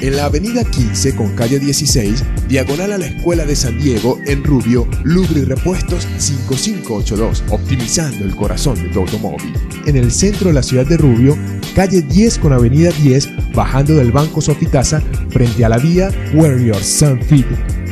en la avenida 15 con calle 16, diagonal a la Escuela de San Diego, en Rubio, Lubri Repuestos 5582, optimizando el corazón de tu automóvil. En el centro de la ciudad de Rubio, calle 10 con avenida 10, bajando del Banco Sofitasa, frente a la vía Warrior Sun Fit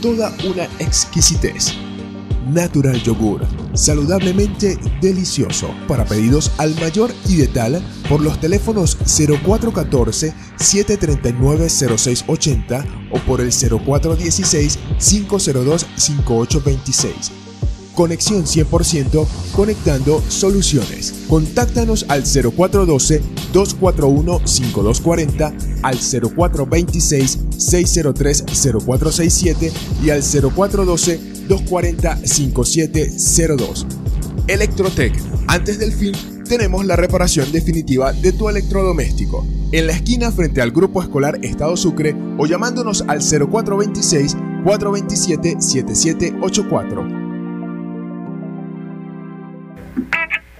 toda una exquisitez. Natural Yogur, saludablemente delicioso. Para pedidos al mayor y de tal, por los teléfonos 0414-739-0680 o por el 0416-502-5826. Conexión 100% conectando soluciones. Contáctanos al 0412-241-5240, al 0426-603-0467 y al 0412-240-5702. Electrotec. Antes del fin, tenemos la reparación definitiva de tu electrodoméstico. En la esquina frente al Grupo Escolar Estado Sucre o llamándonos al 0426 427 7784.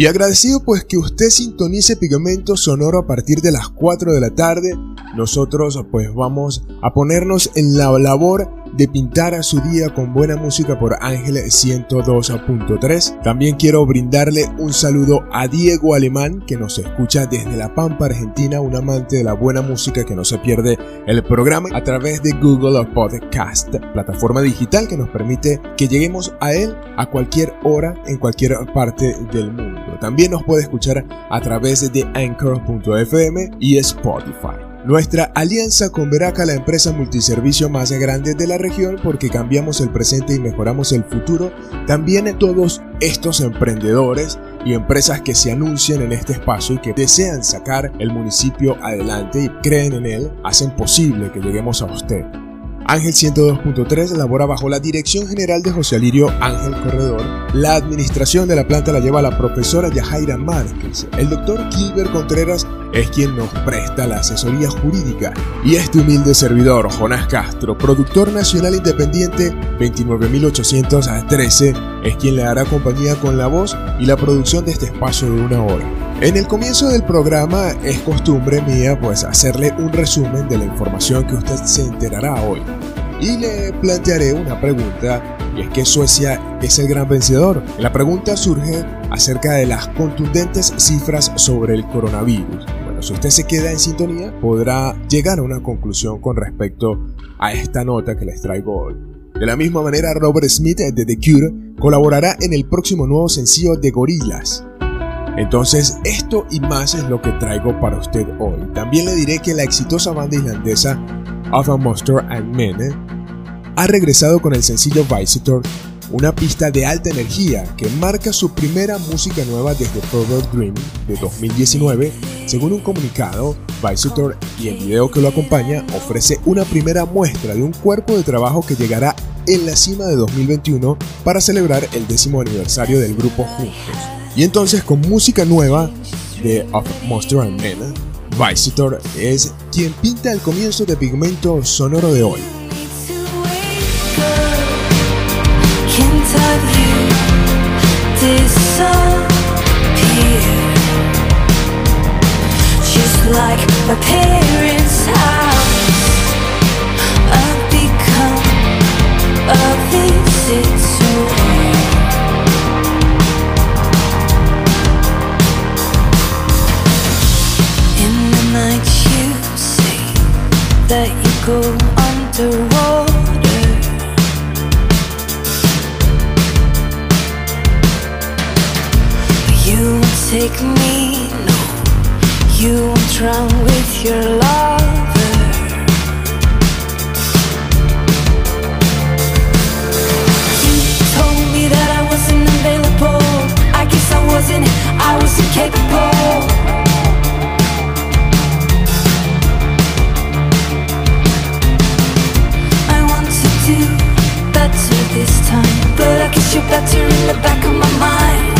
Y agradecido pues que usted sintonice Pigmento Sonoro a partir de las 4 de la tarde. Nosotros pues vamos a ponernos en la labor de pintar a su día con buena música por Ángel 102.3. También quiero brindarle un saludo a Diego Alemán que nos escucha desde La Pampa, Argentina, un amante de la buena música que no se pierde el programa a través de Google Podcast, plataforma digital que nos permite que lleguemos a él a cualquier hora en cualquier parte del mundo. También nos puede escuchar a través de anchor.fm y Spotify. Nuestra alianza con Veraca, la empresa multiservicio más grande de la región, porque cambiamos el presente y mejoramos el futuro, también todos estos emprendedores y empresas que se anuncian en este espacio y que desean sacar el municipio adelante y creen en él, hacen posible que lleguemos a usted. Ángel 102.3 labora bajo la dirección general de José Alirio Ángel Corredor. La administración de la planta la lleva la profesora Yajaira Márquez. El doctor Gilbert Contreras es quien nos presta la asesoría jurídica. Y este humilde servidor, Jonás Castro, productor nacional independiente 29813, es quien le hará compañía con la voz y la producción de este espacio de una hora. En el comienzo del programa es costumbre mía pues hacerle un resumen de la información que usted se enterará hoy. Y le plantearé una pregunta y es que Suecia es el gran vencedor. La pregunta surge acerca de las contundentes cifras sobre el coronavirus. Si usted se queda en sintonía podrá llegar a una conclusión con respecto a esta nota que les traigo hoy. De la misma manera, Robert Smith de The Cure colaborará en el próximo nuevo sencillo de Gorillaz, entonces, esto y más es lo que traigo para usted hoy. También le diré que la exitosa banda islandesa Of a Monster and Men ha regresado con el sencillo Visitor, una pista de alta energía que marca su primera música nueva desde Forever Dream de 2019. Según un comunicado, Visitor y el video que lo acompaña ofrece una primera muestra de un cuerpo de trabajo que llegará en la cima de 2021 para celebrar el décimo aniversario del grupo juntos. Y entonces con música nueva de Of Monster and Men, Visitor es quien pinta el comienzo de Pigmento Sonoro de hoy. like my parents' house I've become a visitor. In the you say that you go under take me, no. You won't run with your lover. You told me that I wasn't available. I guess I wasn't, I was incapable I want to do better this time But I guess you're better in the back of my mind.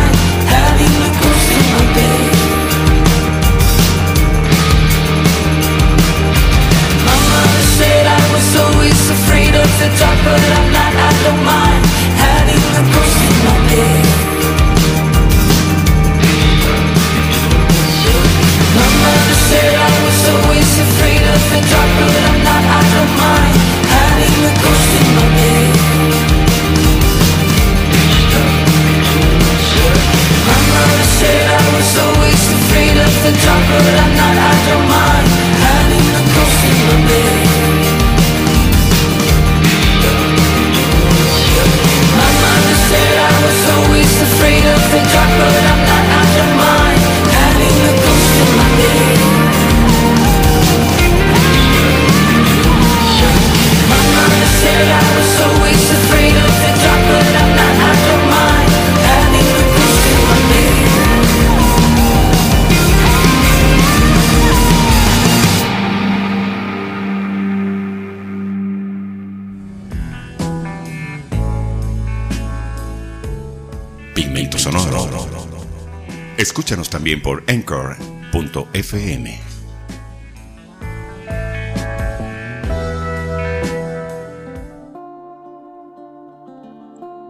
to talk, but I'm not, I don't mind Having the ghost in my bed My mother said I was always afraid of the dark, but I'm not, I don't mind Having the ghost in my bed My mother said I was always afraid of the dark, but I'm not, I don't mind Having the ghost in my bed afraid of the dark, but I'm not out of mind. Having a ghost in my bed. My mama said I was always afraid Escúchanos también por anchor.fm.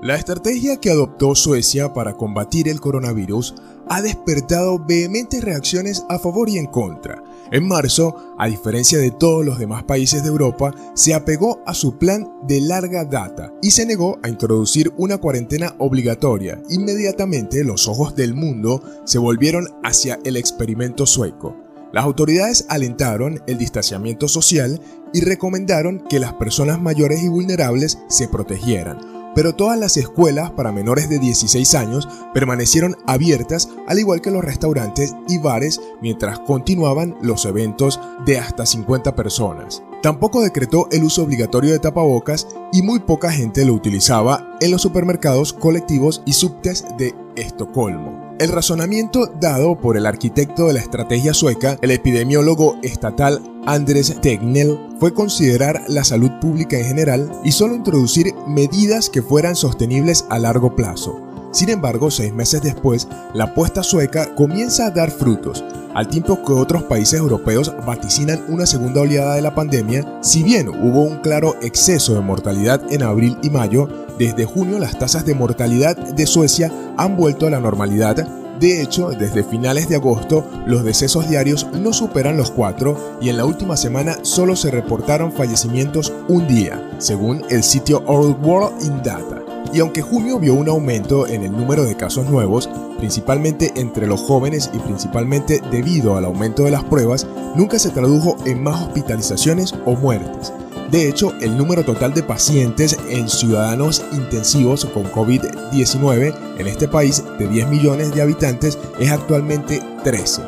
La estrategia que adoptó Suecia para combatir el coronavirus ha despertado vehementes reacciones a favor y en contra. En marzo, a diferencia de todos los demás países de Europa, se apegó a su plan de larga data y se negó a introducir una cuarentena obligatoria. Inmediatamente los ojos del mundo se volvieron hacia el experimento sueco. Las autoridades alentaron el distanciamiento social y recomendaron que las personas mayores y vulnerables se protegieran pero todas las escuelas para menores de 16 años permanecieron abiertas, al igual que los restaurantes y bares, mientras continuaban los eventos de hasta 50 personas. Tampoco decretó el uso obligatorio de tapabocas y muy poca gente lo utilizaba en los supermercados colectivos y subtes de Estocolmo. El razonamiento dado por el arquitecto de la estrategia sueca, el epidemiólogo estatal Andres Tegnell, fue considerar la salud pública en general y solo introducir medidas que fueran sostenibles a largo plazo. Sin embargo, seis meses después, la apuesta sueca comienza a dar frutos, al tiempo que otros países europeos vaticinan una segunda oleada de la pandemia, si bien hubo un claro exceso de mortalidad en abril y mayo, desde junio las tasas de mortalidad de Suecia han vuelto a la normalidad. De hecho, desde finales de agosto, los decesos diarios no superan los cuatro y en la última semana solo se reportaron fallecimientos un día, según el sitio Old World in Data. Y aunque junio vio un aumento en el número de casos nuevos, principalmente entre los jóvenes y principalmente debido al aumento de las pruebas, nunca se tradujo en más hospitalizaciones o muertes. De hecho, el número total de pacientes en ciudadanos intensivos con COVID-19 en este país de 10 millones de habitantes es actualmente 13.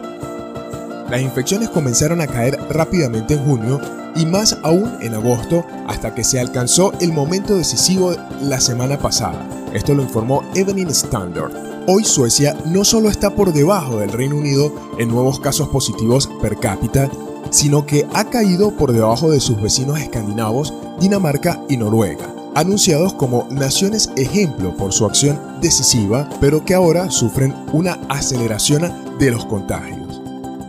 Las infecciones comenzaron a caer rápidamente en junio y más aún en agosto hasta que se alcanzó el momento decisivo la semana pasada. Esto lo informó Evening Standard. Hoy Suecia no solo está por debajo del Reino Unido en nuevos casos positivos per cápita, sino que ha caído por debajo de sus vecinos escandinavos, Dinamarca y Noruega anunciados como naciones ejemplo por su acción decisiva, pero que ahora sufren una aceleración de los contagios.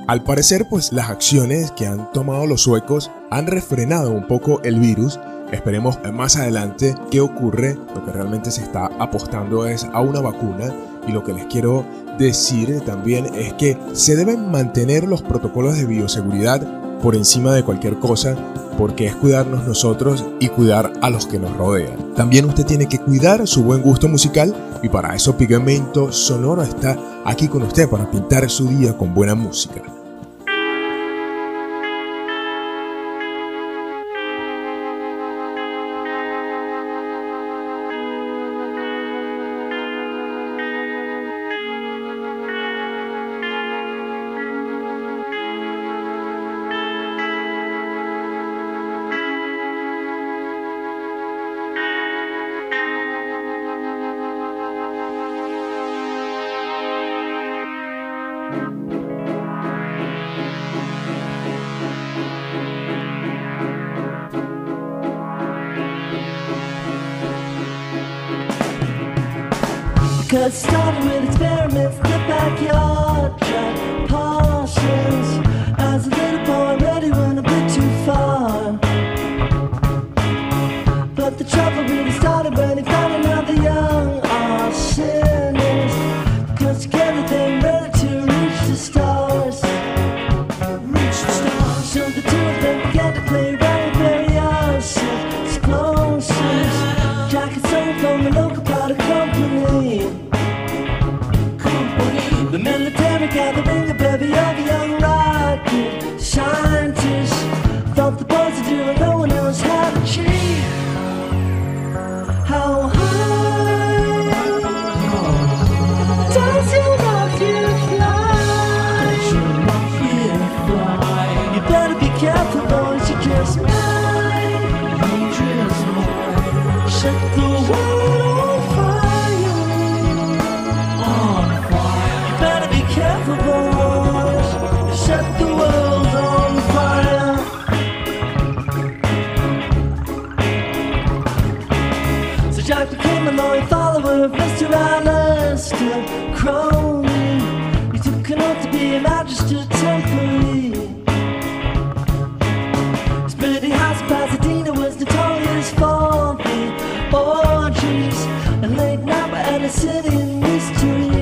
Al parecer, pues las acciones que han tomado los suecos han refrenado un poco el virus. Esperemos más adelante qué ocurre. Lo que realmente se está apostando es a una vacuna y lo que les quiero decir también es que se deben mantener los protocolos de bioseguridad por encima de cualquier cosa porque es cuidarnos nosotros y cuidar a los que nos rodean. También usted tiene que cuidar su buen gusto musical y para eso Pigmento Sonoro está aquí con usted para pintar su día con buena música. Cause it started with experiments in the backyard, passions. and in silly mystery.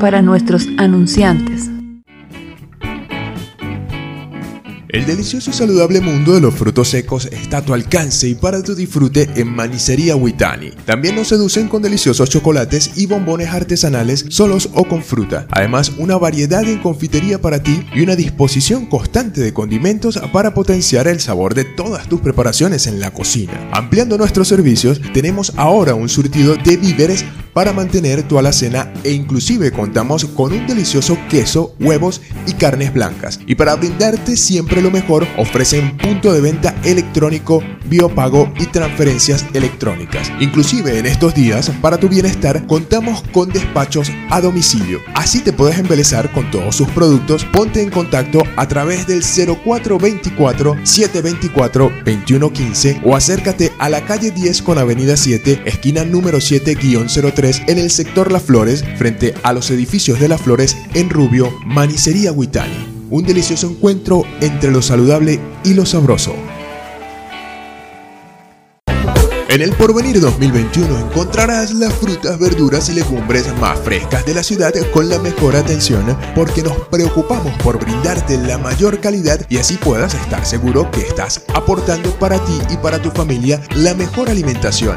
Para nuestros anunciantes. El delicioso y saludable mundo de los frutos secos está a tu alcance y para tu disfrute en Manicería Huitani. También nos seducen con deliciosos chocolates y bombones artesanales solos o con fruta. Además, una variedad en confitería para ti y una disposición constante de condimentos para potenciar el sabor de todas tus preparaciones en la cocina. Ampliando nuestros servicios, tenemos ahora un surtido de víveres para mantener tu alacena e inclusive contamos con un delicioso queso, huevos y carnes blancas. Y para brindarte siempre lo mejor, ofrecen punto de venta electrónico, biopago y transferencias electrónicas. Inclusive en estos días, para tu bienestar, contamos con despachos a domicilio. Así te puedes embelezar con todos sus productos. Ponte en contacto a través del 0424 724 2115 o acércate a la calle 10 con avenida 7, esquina número 7-03 en el sector Las Flores, frente a los edificios de Las Flores en Rubio, Manicería Huitani un delicioso encuentro entre lo saludable y lo sabroso. En el Porvenir 2021 encontrarás las frutas, verduras y legumbres más frescas de la ciudad con la mejor atención porque nos preocupamos por brindarte la mayor calidad y así puedas estar seguro que estás aportando para ti y para tu familia la mejor alimentación.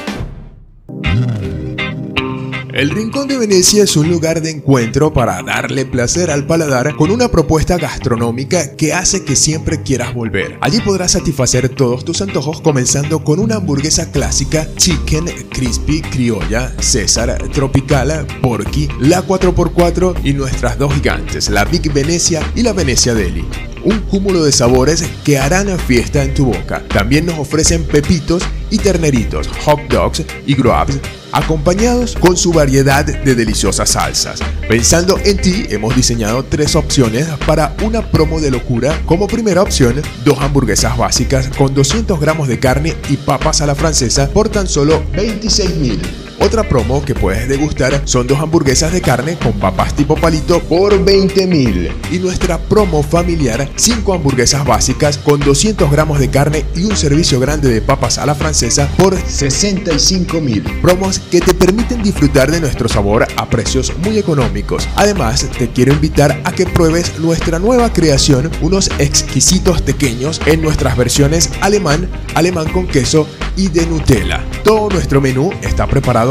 El Rincón de Venecia es un lugar de encuentro para darle placer al paladar con una propuesta gastronómica que hace que siempre quieras volver. Allí podrás satisfacer todos tus antojos comenzando con una hamburguesa clásica, chicken, crispy, criolla, César, tropical, porky, la 4x4 y nuestras dos gigantes, la Big Venecia y la Venecia Deli un cúmulo de sabores que harán fiesta en tu boca. También nos ofrecen pepitos y terneritos, hot dogs y grubs acompañados con su variedad de deliciosas salsas. Pensando en ti, hemos diseñado tres opciones para una promo de locura. Como primera opción, dos hamburguesas básicas con 200 gramos de carne y papas a la francesa por tan solo 26 mil. Otra promo que puedes degustar son dos hamburguesas de carne con papas tipo palito por 20 mil. Y nuestra promo familiar, 5 hamburguesas básicas con 200 gramos de carne y un servicio grande de papas a la francesa por 65 mil. Promos que te permiten disfrutar de nuestro sabor a precios muy económicos. Además, te quiero invitar a que pruebes nuestra nueva creación, unos exquisitos pequeños en nuestras versiones alemán, alemán con queso y de Nutella. Todo nuestro menú está preparado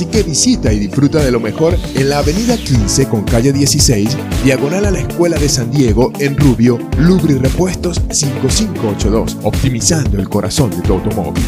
que visita y disfruta de lo mejor en la avenida 15 con calle 16, diagonal a la Escuela de San Diego en Rubio, Lubri Repuestos 5582, optimizando el corazón de tu automóvil.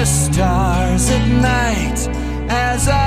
The stars at night as our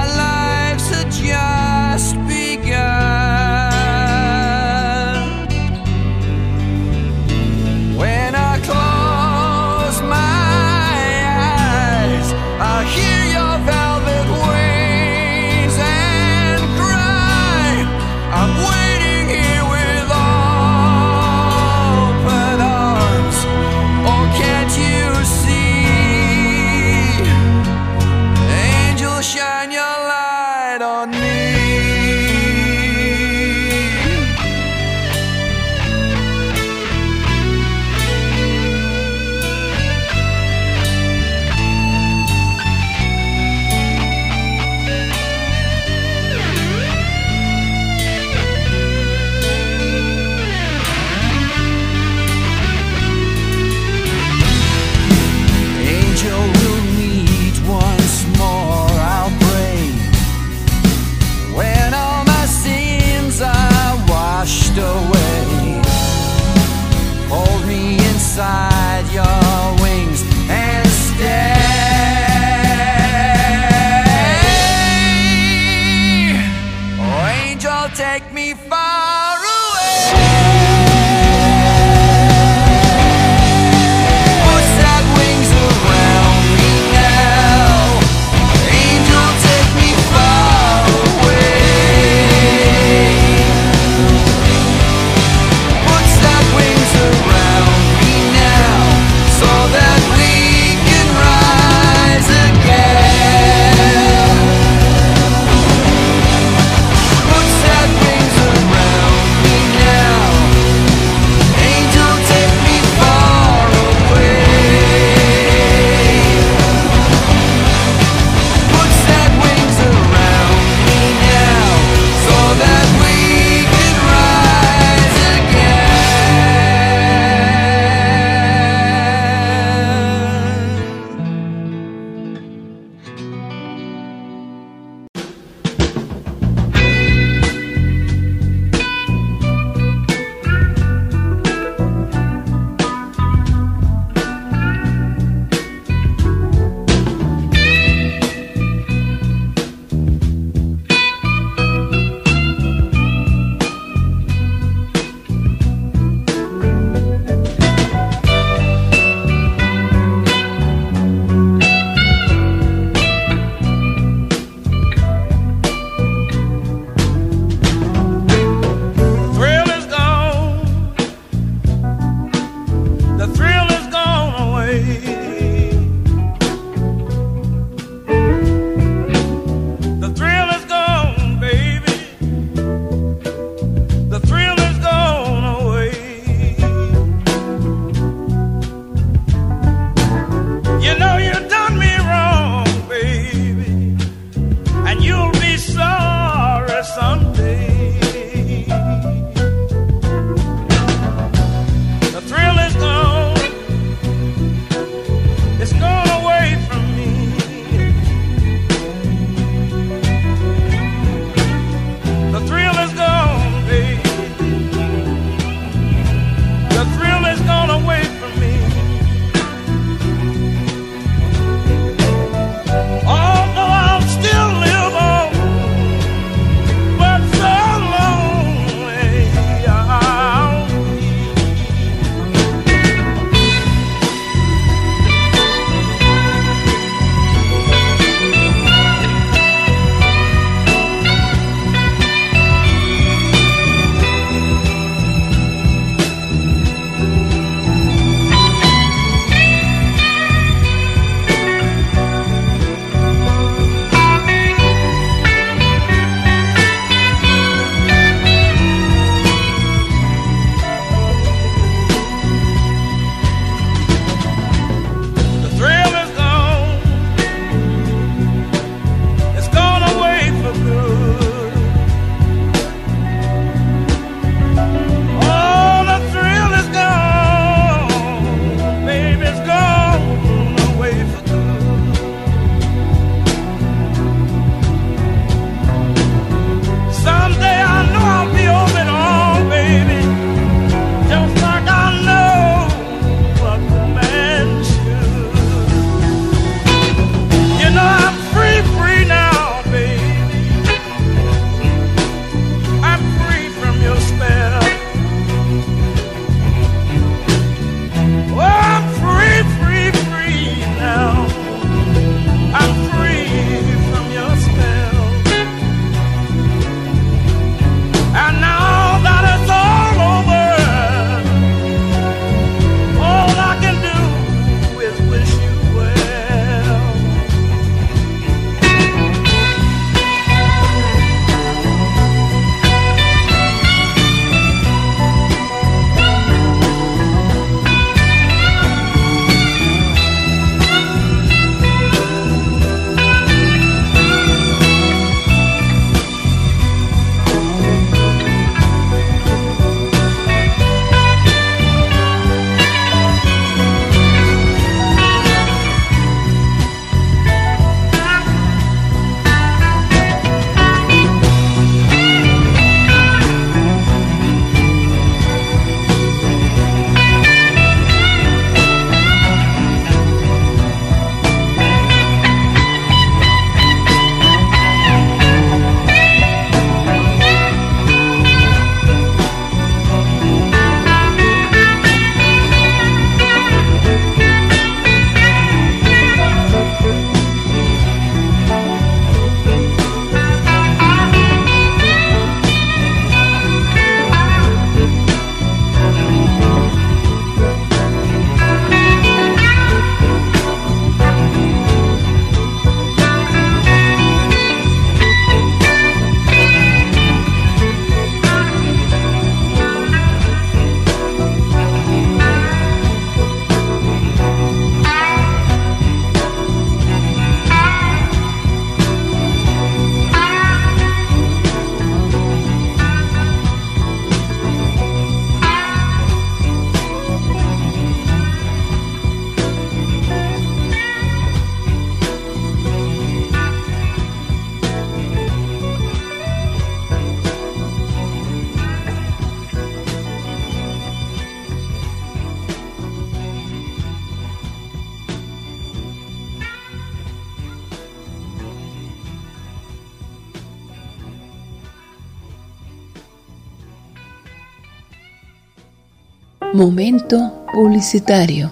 Momento publicitario.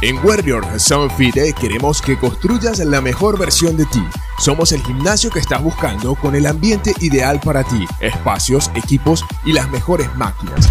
En Warrior Fit queremos que construyas la mejor versión de ti. Somos el gimnasio que estás buscando con el ambiente ideal para ti, espacios, equipos y las mejores máquinas.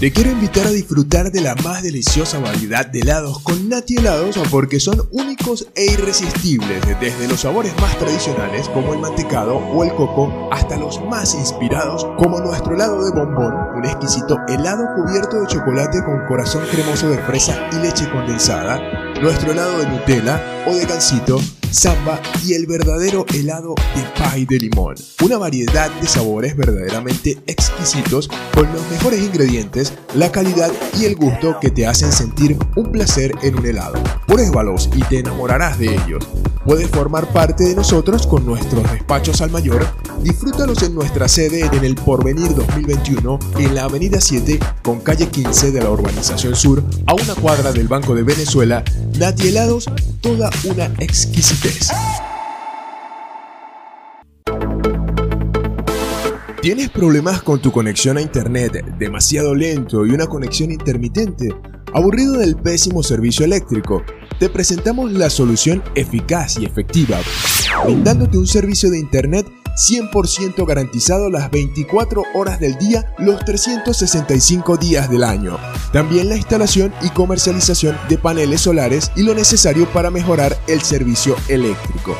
Te quiero invitar a disfrutar de la más deliciosa variedad de helados con Nati Helados porque son únicos e irresistibles, desde los sabores más tradicionales como el mantecado o el coco hasta los más inspirados como nuestro helado de bombón, un exquisito helado cubierto de chocolate con corazón cremoso de fresa y leche condensada, nuestro helado de Nutella o de gansito samba y el verdadero helado de pie de limón. Una variedad de sabores verdaderamente exquisitos con los mejores ingredientes, la calidad y el gusto que te hacen sentir un placer en un helado. Pruébalos y te enamorarás de ellos. Puedes formar parte de nosotros con nuestros despachos al mayor. Disfrútalos en nuestra sede en el Porvenir 2021 en la Avenida 7 con calle 15 de la Urbanización Sur a una cuadra del Banco de Venezuela. Nati Helados, toda una exquisitez. ¿Tienes problemas con tu conexión a internet demasiado lento y una conexión intermitente? ¿Aburrido del pésimo servicio eléctrico? te presentamos la solución eficaz y efectiva, brindándote un servicio de Internet 100% garantizado las 24 horas del día, los 365 días del año. También la instalación y comercialización de paneles solares y lo necesario para mejorar el servicio eléctrico.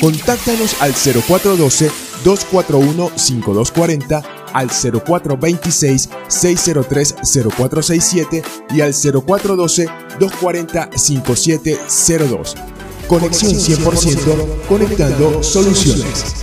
Contáctanos al 0412 241 5240 al 0426-603-0467 y al 0412-240-5702. Conexión 100% conectando soluciones.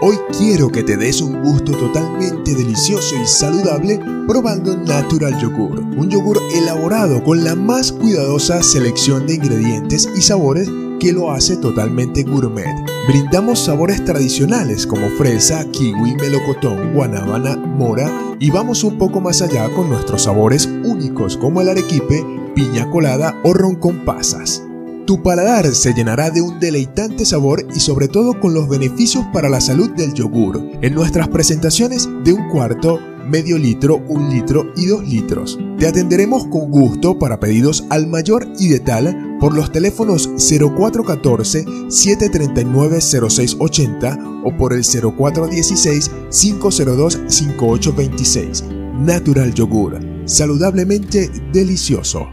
Hoy quiero que te des un gusto totalmente delicioso y saludable probando Natural Yogur, un yogur elaborado con la más cuidadosa selección de ingredientes y sabores que lo hace totalmente gourmet. Brindamos sabores tradicionales como fresa, kiwi, melocotón, guanábana, mora y vamos un poco más allá con nuestros sabores únicos como el arequipe, piña colada o ron con pasas. Tu paladar se llenará de un deleitante sabor y sobre todo con los beneficios para la salud del yogur en nuestras presentaciones de un cuarto, medio litro, un litro y dos litros. Te atenderemos con gusto para pedidos al mayor y de tal por los teléfonos 0414-739-0680 o por el 0416-502-5826. Natural Yogur, saludablemente delicioso.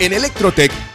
En Electrotech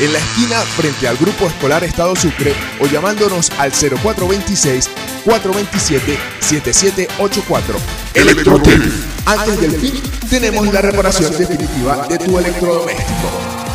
en la esquina frente al Grupo Escolar Estado Sucre o llamándonos al 0426 427 7784. Electrotec. Antes del fin tenemos la reparación definitiva de tu electrodoméstico.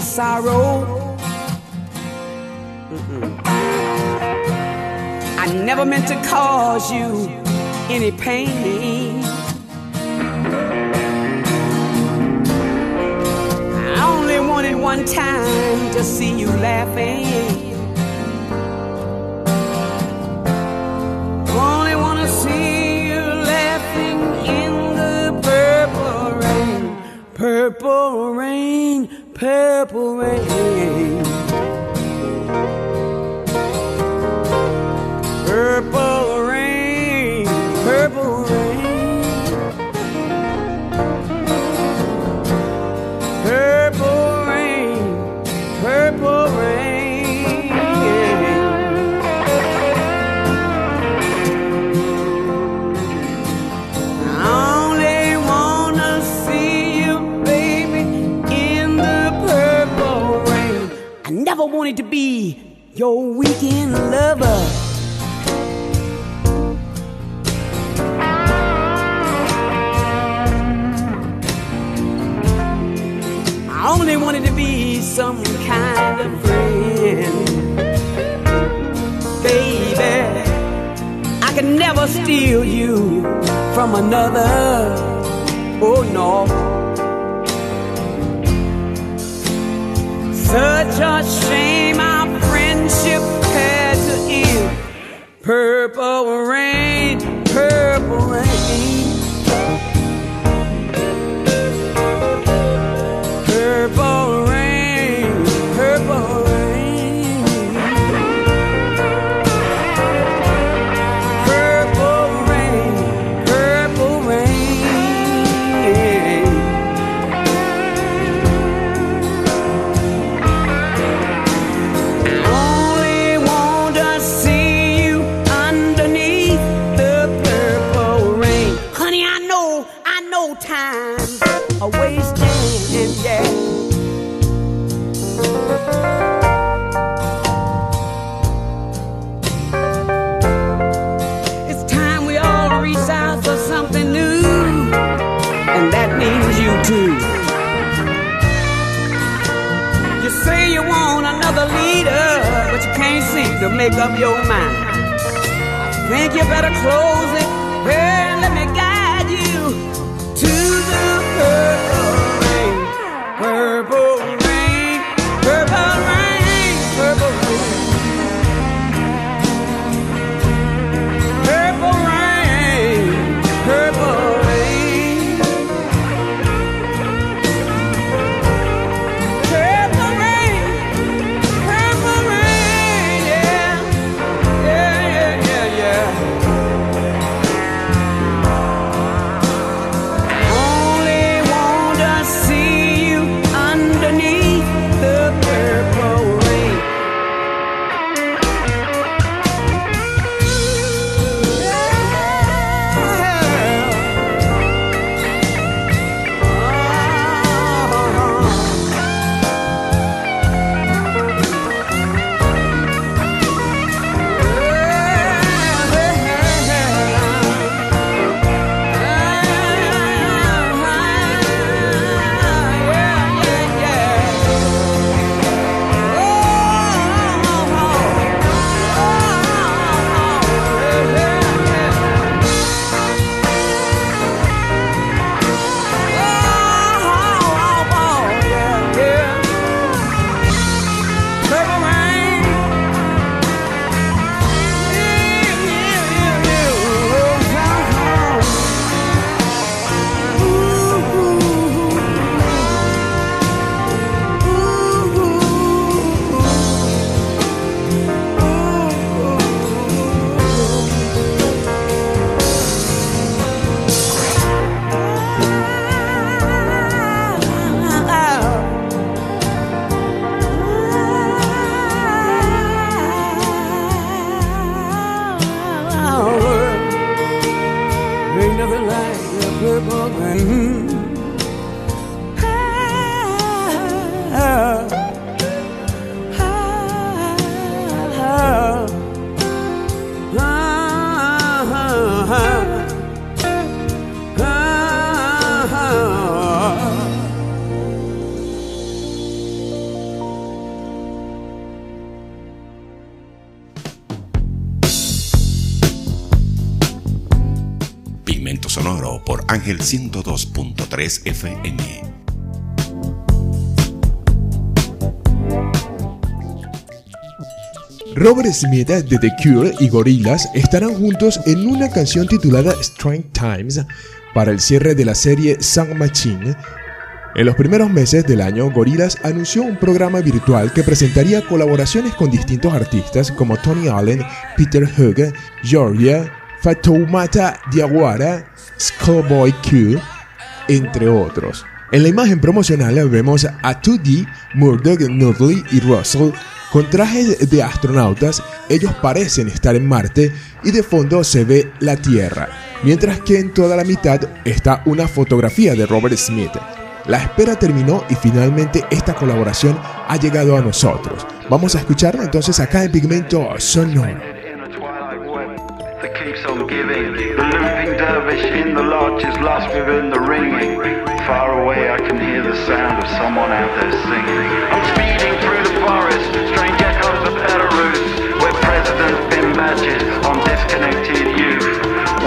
Sorrow. Mm-mm. I never meant to cause you any pain. I only wanted one time to see you laughing. Purple rain. make up your mind. I think you better close it. Ángel 102.3 FM. Robert Smith de The Cure y Gorillaz estarán juntos en una canción titulada Strange Times para el cierre de la serie Sound Machine. En los primeros meses del año, Gorillaz anunció un programa virtual que presentaría colaboraciones con distintos artistas como Tony Allen, Peter Hook, Georgia, Fatoumata Diawara, Skullboy Q, entre otros. En la imagen promocional vemos a 2D, Murdoch, Nudley y Russell con trajes de astronautas. Ellos parecen estar en Marte y de fondo se ve la Tierra, mientras que en toda la mitad está una fotografía de Robert Smith. La espera terminó y finalmente esta colaboración ha llegado a nosotros. Vamos a escucharla entonces acá en Pigmento Sonoro. Giving. The looping dervish in the lodge is lost within the ringing. Far away I can hear the sound of someone out there singing. I'm speeding through the forest, strange echoes of Belarus, where presidents pin badges on disconnected youth.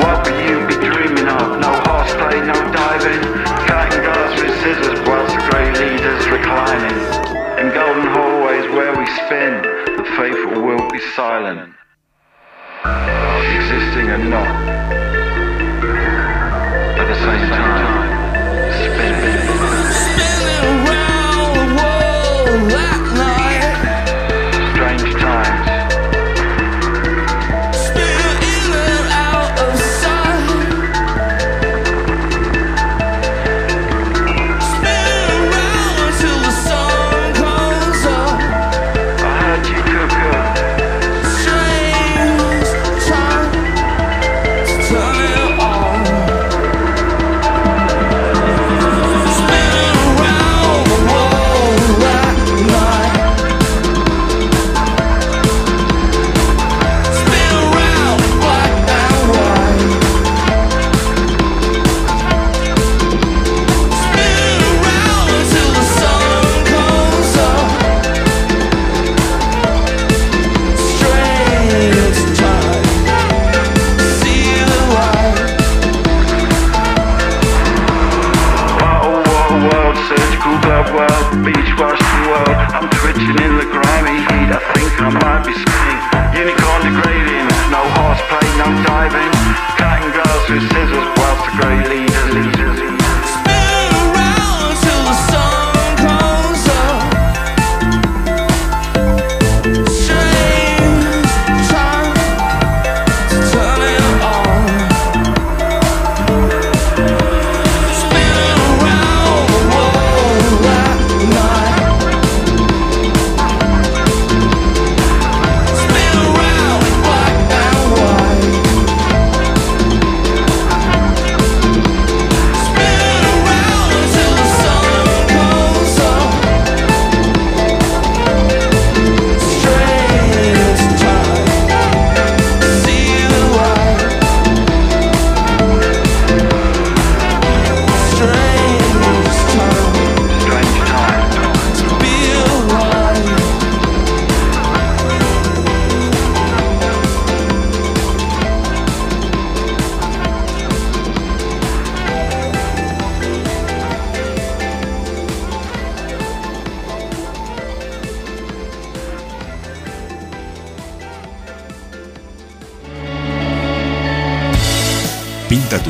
What will you be dreaming of? No horseplay, no diving, cutting glass with scissors whilst the grey leaders reclining. In golden hallways where we spin, the faithful will be silent existing and not at the same time spinning. Around the world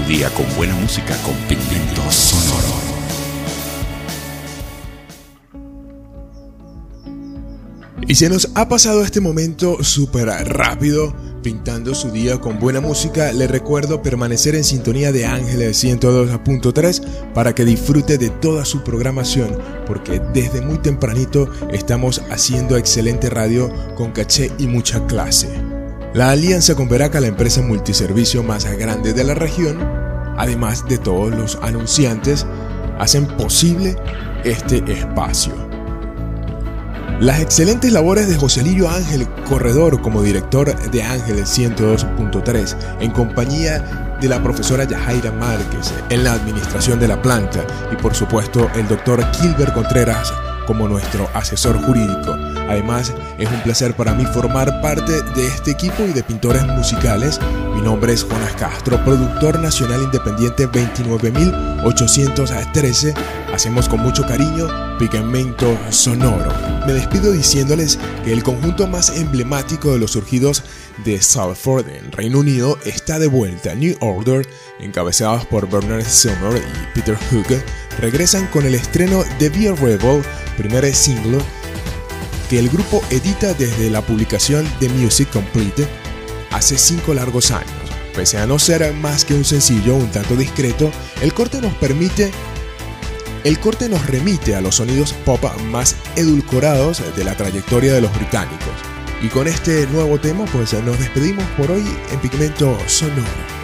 día con buena música con Pigmento Sonoro. Y se nos ha pasado este momento súper rápido, pintando su día con buena música. Le recuerdo permanecer en sintonía de Ángeles 102.3 para que disfrute de toda su programación, porque desde muy tempranito estamos haciendo excelente radio con caché y mucha clase. La alianza con Veraca, la empresa multiservicio más grande de la región, además de todos los anunciantes, hacen posible este espacio. Las excelentes labores de José Lirio Ángel Corredor como director de Ángeles 102.3 en compañía de la profesora Yajaira Márquez en la administración de la planta y por supuesto el doctor Gilbert Contreras como nuestro asesor jurídico. Además, es un placer para mí formar parte de este equipo y de pintores musicales. Mi nombre es Jonas Castro, productor nacional independiente 29813. Hacemos con mucho cariño Pigmento Sonoro. Me despido diciéndoles que el conjunto más emblemático de los surgidos de Salford en Reino Unido está de vuelta. New Order, encabezados por Bernard Summer y Peter Hook, regresan con el estreno de Be a Rebel, primer single que el grupo edita desde la publicación de Music Complete hace cinco largos años. Pese a no ser más que un sencillo un tanto discreto, el corte nos permite el corte nos remite a los sonidos pop más edulcorados de la trayectoria de los británicos. Y con este nuevo tema pues nos despedimos por hoy en Pigmento Sonoro.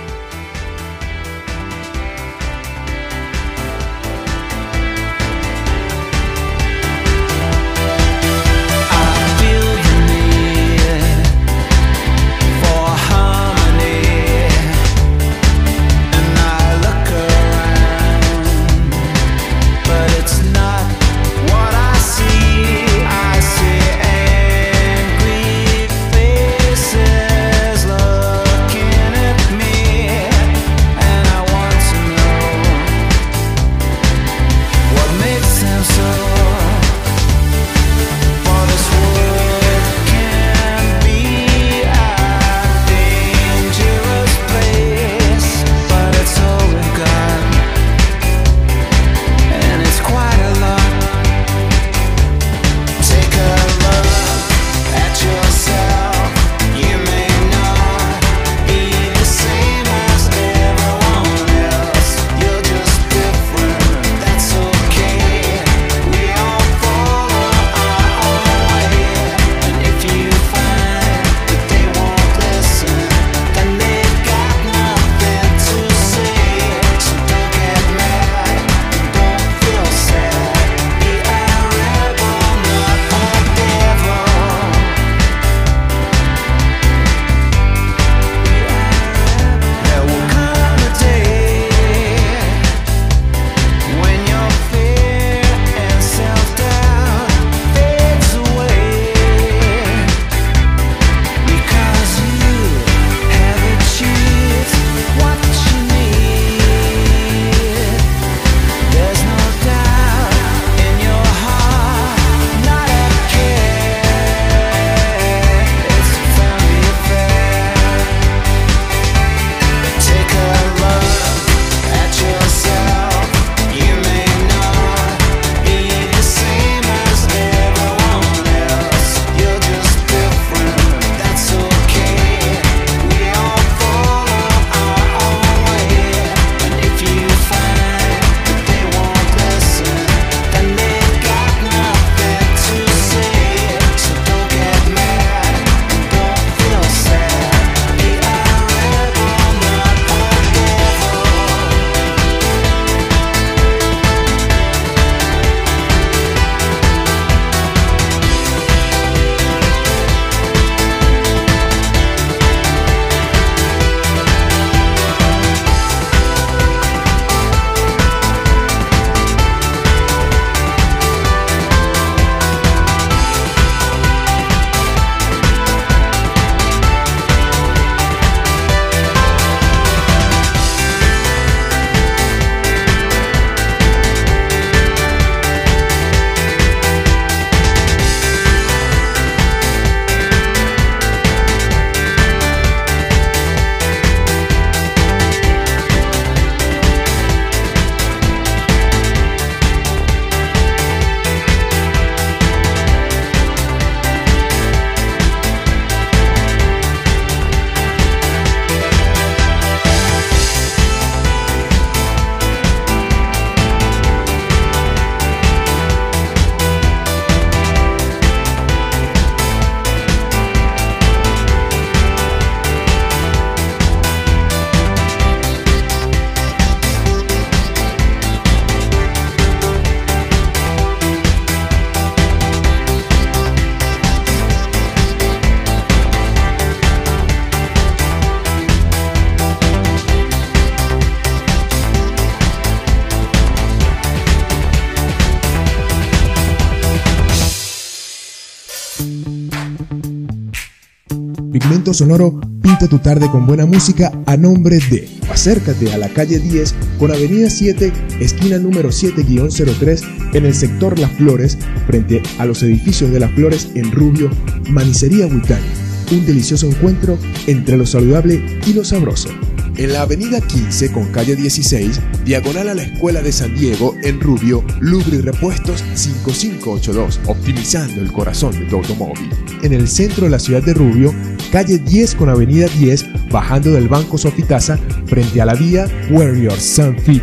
Sonoro pinta tu tarde con buena música a nombre de. Acércate a la calle 10 con Avenida 7, esquina número 7-03 en el sector Las Flores, frente a los edificios de Las Flores en Rubio, Manicería Huitani. Un delicioso encuentro entre lo saludable y lo sabroso en la avenida 15 con calle 16, diagonal a la Escuela de San Diego, en Rubio, Lubri Repuestos 5582, optimizando el corazón de tu automóvil. En el centro de la ciudad de Rubio, calle 10 con avenida 10, bajando del Banco Sofitasa, frente a la vía Warrior Sun Fit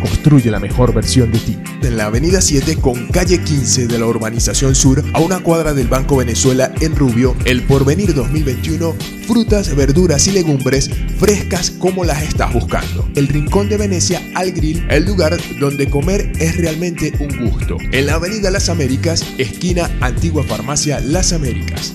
construye la mejor versión de ti. En la avenida 7 con calle 15 de la urbanización sur, a una cuadra del Banco Venezuela en Rubio, el Porvenir 2021, frutas, verduras y legumbres frescas como las estás buscando. El Rincón de Venecia al Grill, el lugar donde comer es realmente un gusto. En la avenida Las Américas, esquina Antigua Farmacia Las Américas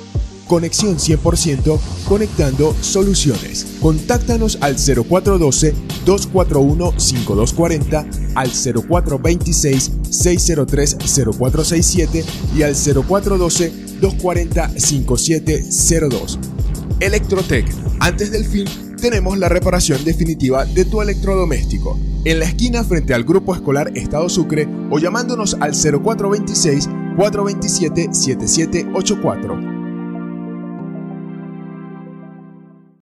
Conexión 100% conectando soluciones. Contáctanos al 0412-241-5240, al 0426-603-0467 y al 0412-240-5702. Electrotec. Antes del fin, tenemos la reparación definitiva de tu electrodoméstico. En la esquina frente al Grupo Escolar Estado Sucre o llamándonos al 0426 427 7784